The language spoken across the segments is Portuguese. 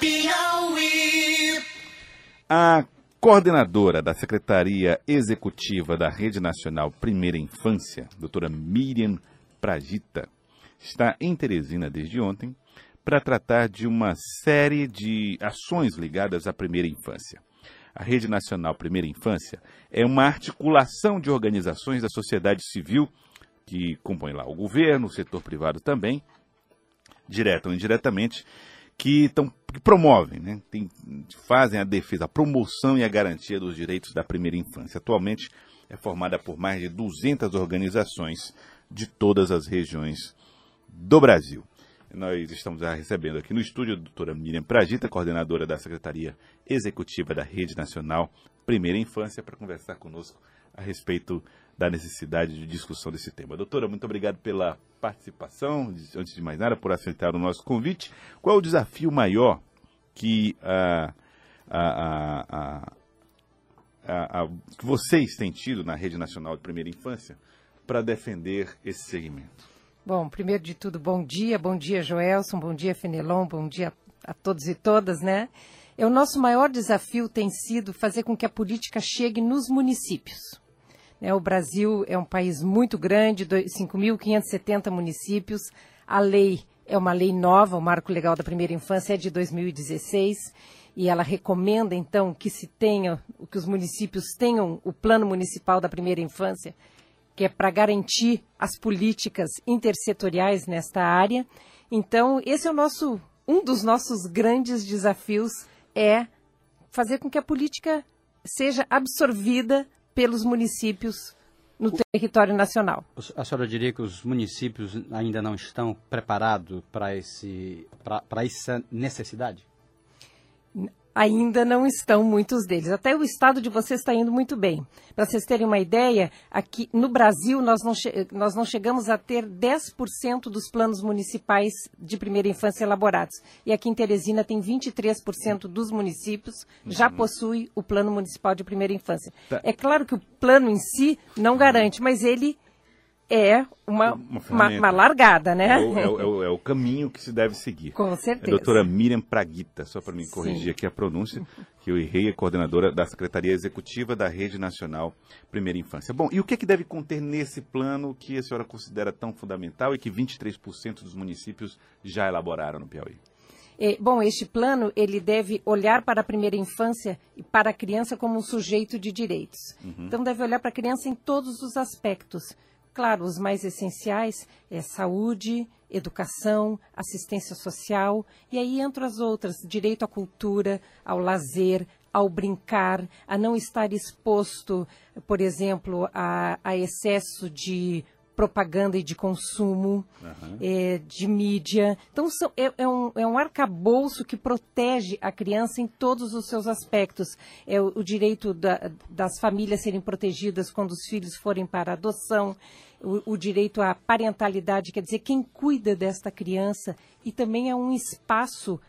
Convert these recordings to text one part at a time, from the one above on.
Piauí. A coordenadora da Secretaria Executiva da Rede Nacional Primeira Infância, doutora Miriam Pragita, está em Teresina desde ontem para tratar de uma série de ações ligadas à primeira infância. A Rede Nacional Primeira Infância é uma articulação de organizações da sociedade civil que compõem lá o governo, o setor privado também, direta ou indiretamente, que, tão, que promovem, né, tem, fazem a defesa, a promoção e a garantia dos direitos da primeira infância. Atualmente é formada por mais de 200 organizações de todas as regiões do Brasil. Nós estamos recebendo aqui no estúdio a doutora Miriam Pragita, coordenadora da Secretaria Executiva da Rede Nacional Primeira Infância, para conversar conosco a respeito da necessidade de discussão desse tema. Doutora, muito obrigado pela participação, antes de mais nada, por aceitar o nosso convite. Qual é o desafio maior que, a, a, a, que vocês têm tido na Rede Nacional de Primeira Infância para defender esse segmento? Bom, primeiro de tudo, bom dia, bom dia, Joelson, bom dia, Fenelon, bom dia a todos e todas, né? É o nosso maior desafio tem sido fazer com que a política chegue nos municípios. Né? O Brasil é um país muito grande, 5.570 municípios. A lei é uma lei nova, o Marco Legal da Primeira Infância é de 2016 e ela recomenda então que se tenha, que os municípios tenham o Plano Municipal da Primeira Infância que é para garantir as políticas intersetoriais nesta área. Então, esse é o nosso um dos nossos grandes desafios é fazer com que a política seja absorvida pelos municípios no território nacional. A senhora diria que os municípios ainda não estão preparados para essa necessidade? Ainda não estão muitos deles. Até o estado de vocês está indo muito bem. Para vocês terem uma ideia, aqui no Brasil nós não, nós não chegamos a ter 10% dos planos municipais de primeira infância elaborados. E aqui em Teresina tem 23% dos municípios já uhum. possui o plano municipal de primeira infância. Tá. É claro que o plano em si não garante, mas ele é uma, uma, uma, uma largada, né? É o, é, o, é o, caminho que se deve seguir. Com certeza. É a doutora Miriam Praguita, só para me corrigir Sim. aqui a pronúncia, que eu errei, é coordenadora da Secretaria Executiva da Rede Nacional Primeira Infância. Bom, e o que é que deve conter nesse plano que a senhora considera tão fundamental e que 23% dos municípios já elaboraram no Piauí? É, bom, este plano ele deve olhar para a primeira infância e para a criança como um sujeito de direitos. Uhum. Então deve olhar para a criança em todos os aspectos, Claro, os mais essenciais é saúde, educação, assistência social, e aí entram as outras, direito à cultura, ao lazer, ao brincar, a não estar exposto, por exemplo, a, a excesso de propaganda e de consumo, uhum. é, de mídia. Então, são, é, é, um, é um arcabouço que protege a criança em todos os seus aspectos. É o, o direito da, das famílias serem protegidas quando os filhos forem para adoção, o, o, direito à parentalidade, quer dizer, quem cuida desta criança, e também é um espaço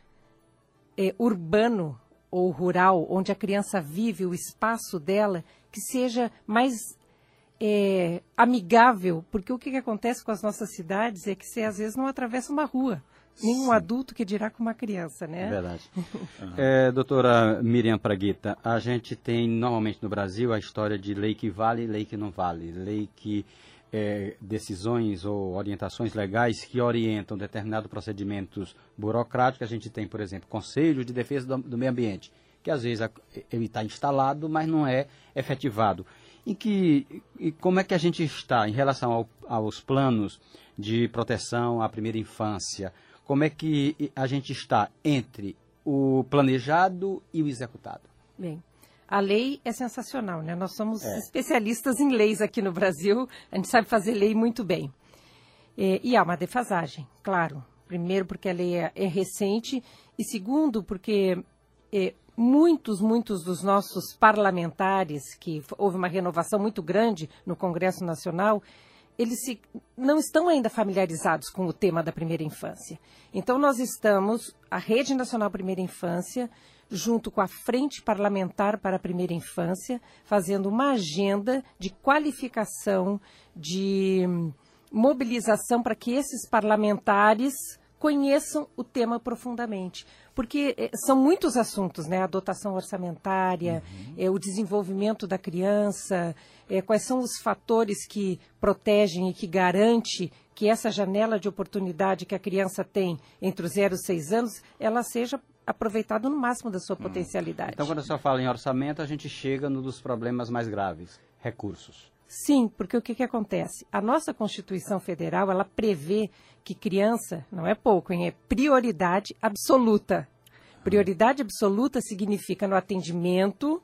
é, urbano ou rural, onde a criança vive, o espaço dela, que seja mais é, amigável, porque o que, que, acontece com as nossas cidades é que você às vezes não atravessa uma rua. Nenhum Sim. adulto que dirá com uma criança, né? É verdade. Uhum. É, doutora Miriam Praguita, a gente tem normalmente no Brasil a história de lei que vale e lei que não vale. Lei que é, decisões ou orientações legais que orientam determinados procedimentos burocráticos. A gente tem, por exemplo, Conselho de Defesa do, do Meio Ambiente, que às vezes ele está instalado, mas não é efetivado em que e como é que a gente está em relação ao, aos planos de proteção à primeira infância? Como é que a gente está entre o planejado e o executado? Bem, a lei é sensacional, né? Nós somos é. especialistas em leis aqui no Brasil, a gente sabe fazer lei muito bem. É, e há uma defasagem, claro. Primeiro, porque a lei é, é recente, e segundo, porque é, muitos, muitos dos nossos parlamentares, que houve uma renovação muito grande no Congresso Nacional, eles se, não estão ainda familiarizados com o tema da primeira infância. Então, nós estamos, a Rede Nacional Primeira Infância, junto com a Frente Parlamentar para a Primeira Infância, fazendo uma agenda de qualificação, de mobilização para que esses parlamentares conheçam o tema profundamente. Porque eh, são muitos assuntos, né? A dotação orçamentária, eh, o desenvolvimento da criança, eh, quais são os fatores que protegem e que garante que essa janela de oportunidade que a criança tem entre os 0 e os 6 anos, ela seja aproveitada no máximo da sua potencialidade. Então, quando a senhora fala em orçamento, a gente chega no dos problemas mais graves, recursos. Sim, porque o que, que acontece? A nossa Constituição Federal, ela prevê que criança, não é pouco, hein, é prioridade absoluta. Prioridade absoluta significa no atendimento,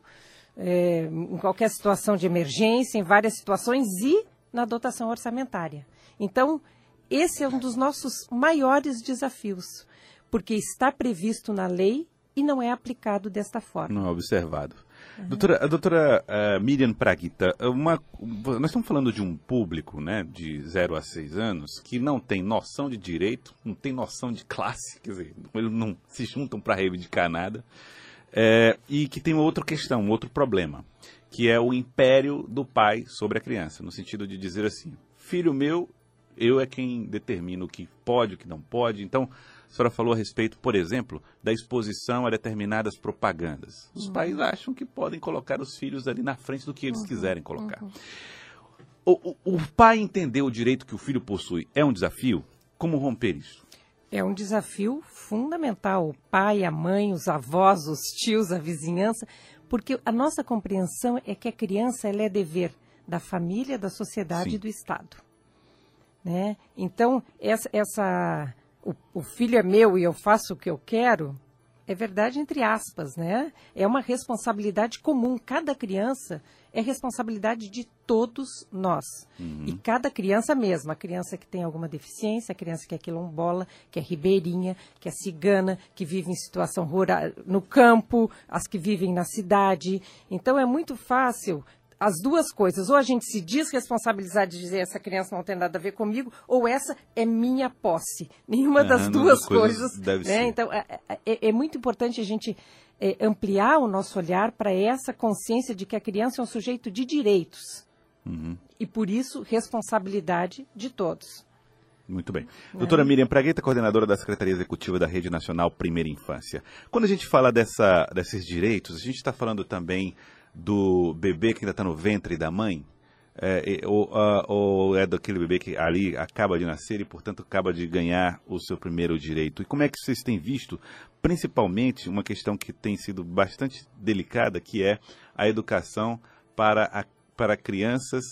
é, em qualquer situação de emergência, em várias situações e na dotação orçamentária. Então, esse é um dos nossos maiores desafios, porque está previsto na lei e não é aplicado desta forma. Não é observado. Doutora, a doutora eh, Miriam Praguita, uma, nós estamos falando de um público né, de 0 a 6 anos que não tem noção de direito, não tem noção de classe, quer dizer, eles não se juntam para reivindicar nada, eh, e que tem outra questão, outro problema, que é o império do pai sobre a criança, no sentido de dizer assim, filho meu, eu é quem determina o que pode, o que não pode, então senhora falou a respeito, por exemplo, da exposição a determinadas propagandas. Os pais acham que podem colocar os filhos ali na frente do que eles quiserem colocar. O, o- o pai entender o direito que o filho possui é um desafio? Como romper isso? É um desafio fundamental. O pai, a mãe, os avós, os tios, a vizinhança, porque a nossa compreensão é que a criança ela é dever da família, da sociedade Sim. e do Estado. Né? Então, essa, essa o, o filho é meu e eu faço o que eu quero, é verdade entre aspas, né? É uma responsabilidade comum. Cada criança é responsabilidade de todos nós. E cada criança mesmo, a criança que tem alguma deficiência, a criança que é quilombola, que é ribeirinha, que é cigana, que vive em situação rural no campo, as que vivem na cidade. Então é muito fácil as duas coisas. Ou a gente se desresponsabilizar de dizer essa criança não tem nada a ver comigo, ou essa é minha posse. Nenhuma Aham, das as duas duas coisas coisas. né? Então, é, é- é muito importante a gente é, ampliar o nosso olhar para essa consciência de que a criança é um sujeito de direitos. Uhum. E, por isso, responsabilidade de todos. Muito bem. Doutora Miriam Pragueta, coordenadora da Secretaria Executiva da Rede Nacional Primeira Infância. Quando a gente fala dessa, desses direitos, a gente está falando também do bebê que ainda está no ventre da mãe? É, ou, ah, ou é daquele bebê que ali acaba de nascer e, portanto, acaba de ganhar o seu primeiro direito? E como é que vocês têm visto, principalmente, uma questão que tem sido bastante delicada, que é a educação para, a- para crianças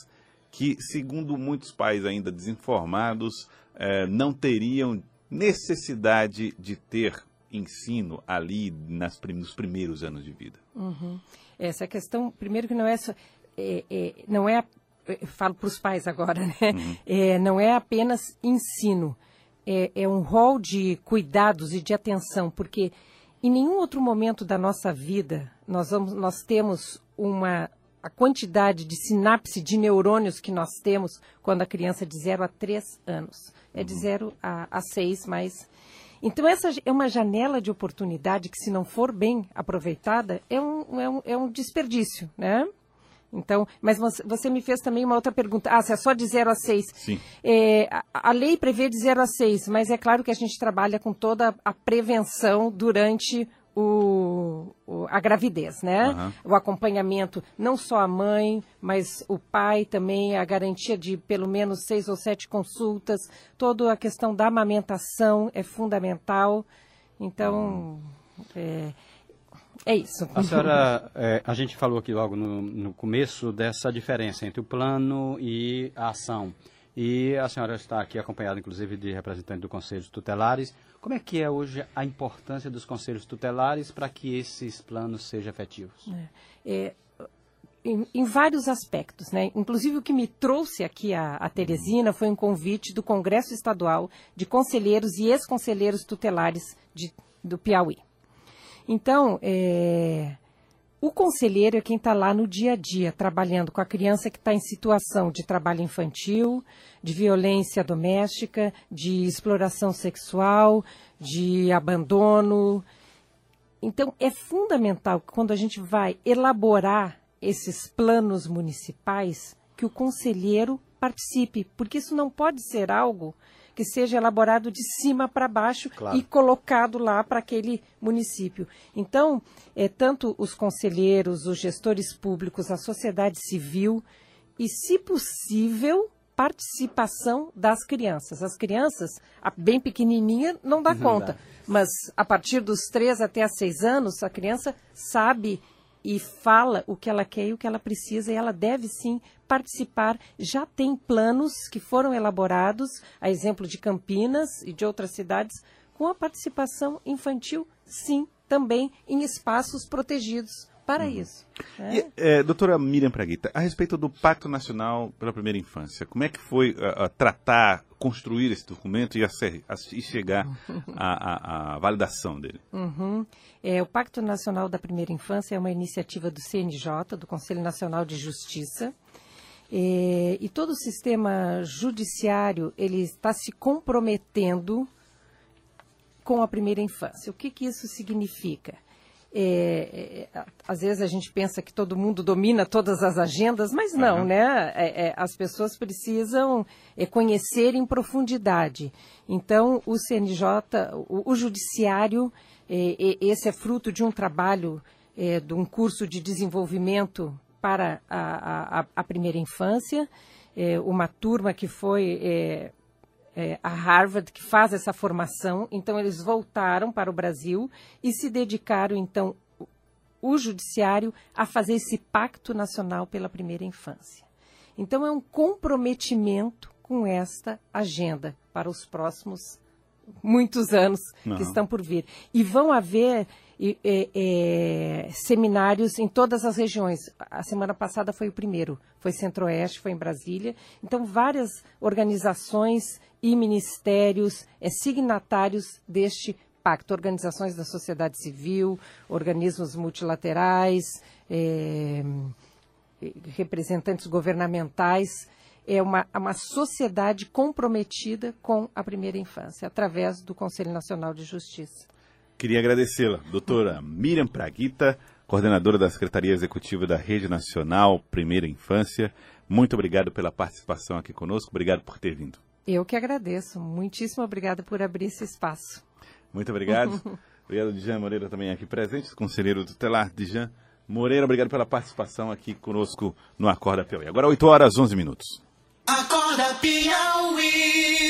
que, segundo muitos pais ainda desinformados, eh, não teriam necessidade de ter ensino ali nas nos primeiros anos de vida. Essa questão, primeiro que não é só, é, é, não é, eu falo para os pais agora, né? É, não é apenas ensino, é, é um rol de cuidados e de atenção, porque em nenhum outro momento da nossa vida nós, vamos, nós temos uma a quantidade de sinapse de neurônios que nós temos quando a criança é de 0 a 3 anos. É de 0 a, a 6, mas então, essa é uma janela de oportunidade que, se não for bem aproveitada, é um, é um, é um desperdício, né? Então, mas você, me fez também uma outra pergunta. Ah, se é só de 0 a 6. Sim. É, a, a lei prevê de 0 a 6, mas é claro que a gente trabalha com toda a prevenção durante o, o- a gravidez, né? Aham. O acompanhamento, não só a mãe, mas o pai também, a garantia de pelo menos seis ou sete consultas, toda a questão da amamentação é fundamental. Então, é, é isso. A senhora, é, a gente falou aqui logo no, no começo dessa diferença entre o plano e a ação. E a senhora está aqui acompanhada, inclusive, de representante do Conselho Tutelares. Como é que é hoje a importância dos conselhos tutelares para que esses planos sejam efetivos? É, em, em vários aspectos, né? Inclusive o que me trouxe aqui a, a Teresina foi um convite do Congresso Estadual de Conselheiros e Ex-Conselheiros Tutelares de- do Piauí. Então, é, o conselheiro é quem está lá no dia a dia, trabalhando com a criança que está em situação de trabalho infantil, de violência doméstica, de exploração sexual, de abandono. Então, é fundamental que quando a gente vai elaborar esses planos municipais, que o conselheiro participe, porque isso não pode ser algo que seja elaborado de cima para baixo Claro. e colocado lá para aquele município. Então, é, tanto os conselheiros, os gestores públicos, a sociedade civil e, se possível, participação das crianças. As crianças, a bem pequenininha, não dá conta. Mas a partir dos três até a seis anos, a criança sabe e fala o que ela quer e o que ela precisa e ela deve sim participar. Já tem planos que foram elaborados, a exemplo de Campinas e de outras cidades, com a participação infantil, sim, também em espaços protegidos para isso. né? E, é, doutora Miriam Praguita, a respeito do Pacto Nacional pela Primeira Infância, como é que foi ah, tratar, construir esse documento e, acer- a- e chegar à validação dele? Uhum. É, o Pacto Nacional da Primeira Infância é uma iniciativa do CNJ, do Conselho Nacional de Justiça. É, e todo o sistema judiciário ele está se comprometendo com a primeira infância. O que, que isso significa? É, é, às vezes a gente pensa que todo mundo domina todas as agendas, mas não, Aham. né? É, é, as pessoas precisam é, conhecer em profundidade. Então, o CNJ, o, o Judiciário, é, é, esse é fruto de um trabalho, é, de um curso de desenvolvimento para a, a- a primeira infância, é, uma turma que foi é, a Harvard que faz essa formação. Então, eles voltaram para o Brasil e se dedicaram, então, o- o judiciário a fazer esse pacto nacional pela primeira infância. Então, é um comprometimento com esta agenda para os próximos muitos anos Não. que estão por vir. E vão haver e, é, é, seminários em todas as regiões. A semana passada foi o primeiro, foi Centro-Oeste, foi em Brasília. Então, várias organizações e ministérios é, signatários deste pacto, organizações da sociedade civil, organismos multilaterais, é, representantes governamentais, é uma, uma sociedade comprometida com a primeira infância, através do Conselho Nacional de Justiça. Queria agradecê-la, doutora Miriam Praguita, coordenadora da Secretaria Executiva da Rede Nacional Primeira Infância. Muito obrigado pela participação aqui conosco, obrigado por ter vindo. Eu que agradeço. Muitíssimo obrigada por abrir esse espaço. Muito obrigado. obrigado, Dijan Moreira, também aqui presente, conselheiro tutelar Dijan Moreira. Obrigado pela participação aqui conosco no Acorda Piauí. Agora 8 horas 11 minutos. Acorda Piauí.